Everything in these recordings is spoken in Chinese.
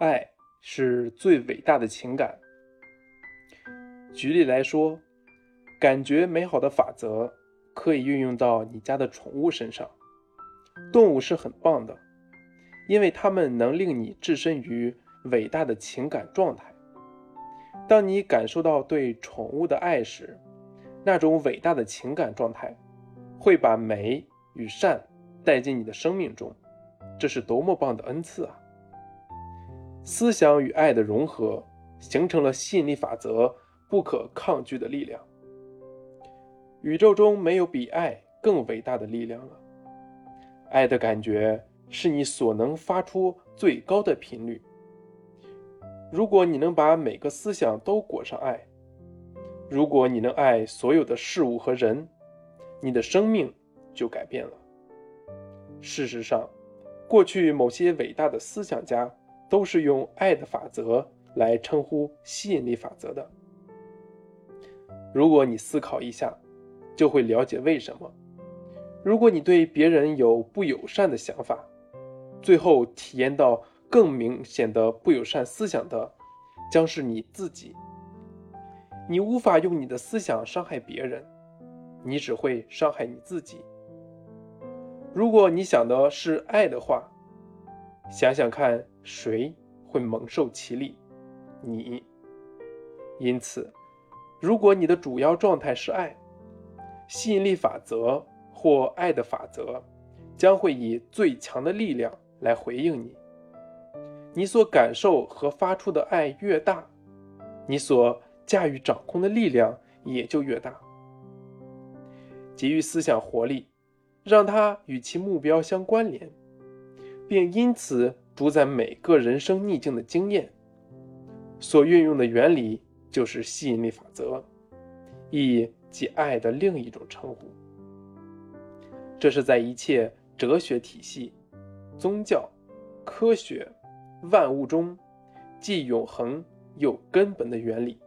爱是最伟大的情感。举例来说，感觉美好的法则可以运用到你家的宠物身上。动物是很棒的，因为它们能令你置身于伟大的情感状态。当你感受到对宠物的爱时，那种伟大的情感状态会把美与善带进你的生命中。这是多么棒的恩赐啊！思想与爱的融合，形成了吸引力法则不可抗拒的力量。宇宙中没有比爱更伟大的力量了。爱的感觉是你所能发出最高的频率。如果你能把每个思想都裹上爱，如果你能爱所有的事物和人，你的生命就改变了。事实上，过去某些伟大的思想家。都是用爱的法则来称呼吸引力法则的。如果你思考一下，就会了解为什么。如果你对别人有不友善的想法，最后体验到更明显的不友善思想的，将是你自己。你无法用你的思想伤害别人，你只会伤害你自己。如果你想的是爱的话，想想看。谁会蒙受其利？你。因此，如果你的主要状态是爱，吸引力法则或爱的法则将会以最强的力量来回应你。你所感受和发出的爱越大，你所驾驭掌控的力量也就越大。给予思想活力，让它与其目标相关联，并因此。主宰每个人生逆境的经验，所运用的原理就是吸引力法则，亦即爱的另一种称呼。这是在一切哲学体系、宗教、科学、万物中，既永恒又根本的原理。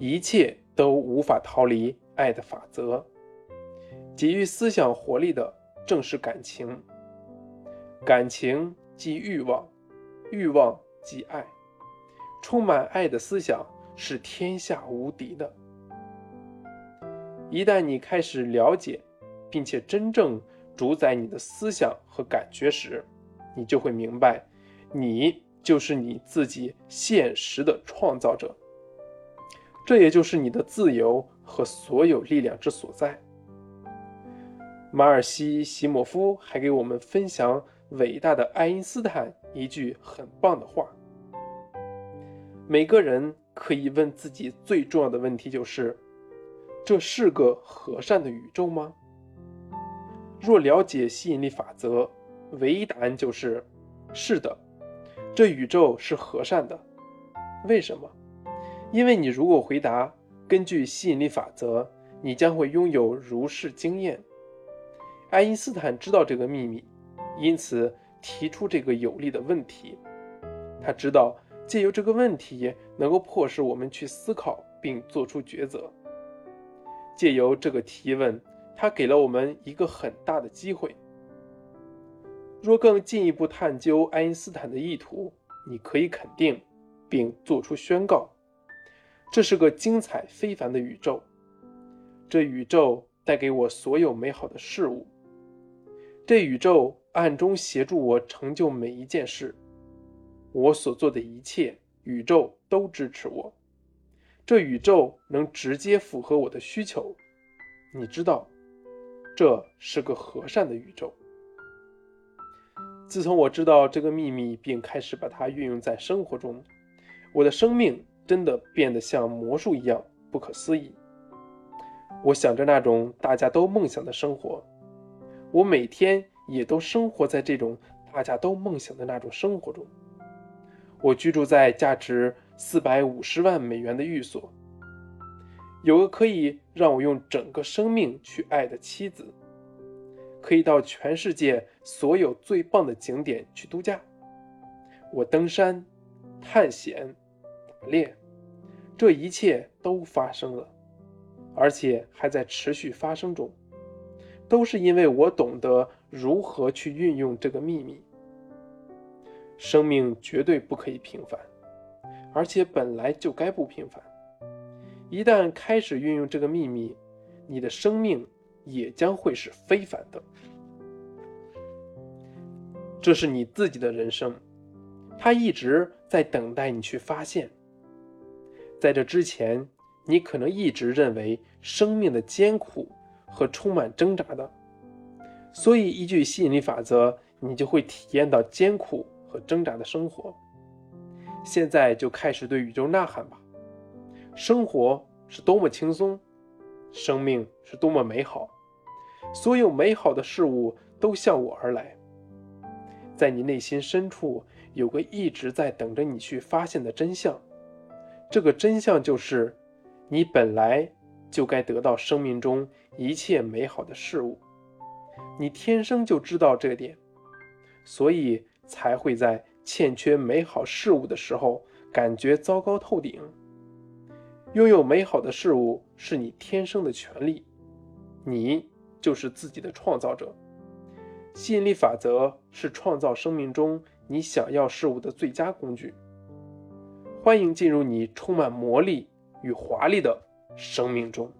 一切都无法逃离爱的法则。给予思想活力的正是感情，感情。即欲望，欲望即爱，充满爱的思想是天下无敌的。一旦你开始了解，并且真正主宰你的思想和感觉时，你就会明白，你就是你自己现实的创造者。这也就是你的自由和所有力量之所在。马尔西·席莫夫还给我们分享。伟大的爱因斯坦一句很棒的话：“每个人可以问自己最重要的问题就是，这是个和善的宇宙吗？若了解吸引力法则，唯一答案就是，是的，这宇宙是和善的。为什么？因为你如果回答根据吸引力法则，你将会拥有如是经验。爱因斯坦知道这个秘密。”因此提出这个有力的问题，他知道借由这个问题能够迫使我们去思考并做出抉择。借由这个提问，他给了我们一个很大的机会。若更进一步探究爱因斯坦的意图，你可以肯定并做出宣告：这是个精彩非凡的宇宙。这宇宙带给我所有美好的事物。这宇宙。暗中协助我成就每一件事，我所做的一切，宇宙都支持我。这宇宙能直接符合我的需求，你知道，这是个和善的宇宙。自从我知道这个秘密，并开始把它运用在生活中，我的生命真的变得像魔术一样不可思议。我想着那种大家都梦想的生活，我每天。也都生活在这种大家都梦想的那种生活中。我居住在价值四百五十万美元的寓所，有个可以让我用整个生命去爱的妻子，可以到全世界所有最棒的景点去度假。我登山、探险、打猎，这一切都发生了，而且还在持续发生中，都是因为我懂得。如何去运用这个秘密？生命绝对不可以平凡，而且本来就该不平凡。一旦开始运用这个秘密，你的生命也将会是非凡的。这是你自己的人生，它一直在等待你去发现。在这之前，你可能一直认为生命的艰苦和充满挣扎的，所以依据吸引力法则，你就会体验到艰苦和挣扎的生活。现在就开始对宇宙呐喊吧！生活是多么轻松，生命是多么美好，所有美好的事物都向我而来。在你内心深处有个一直在等着你去发现的真相，这个真相就是，你本来就该得到生命中一切美好的事物，你天生就知道这点，所以才会在欠缺美好事物的时候感觉糟糕透顶。拥有美好的事物是你天生的权利，你就是自己的创造者。吸引力法则是创造生命中你想要事物的最佳工具。欢迎进入你充满魔力与华丽的生命中。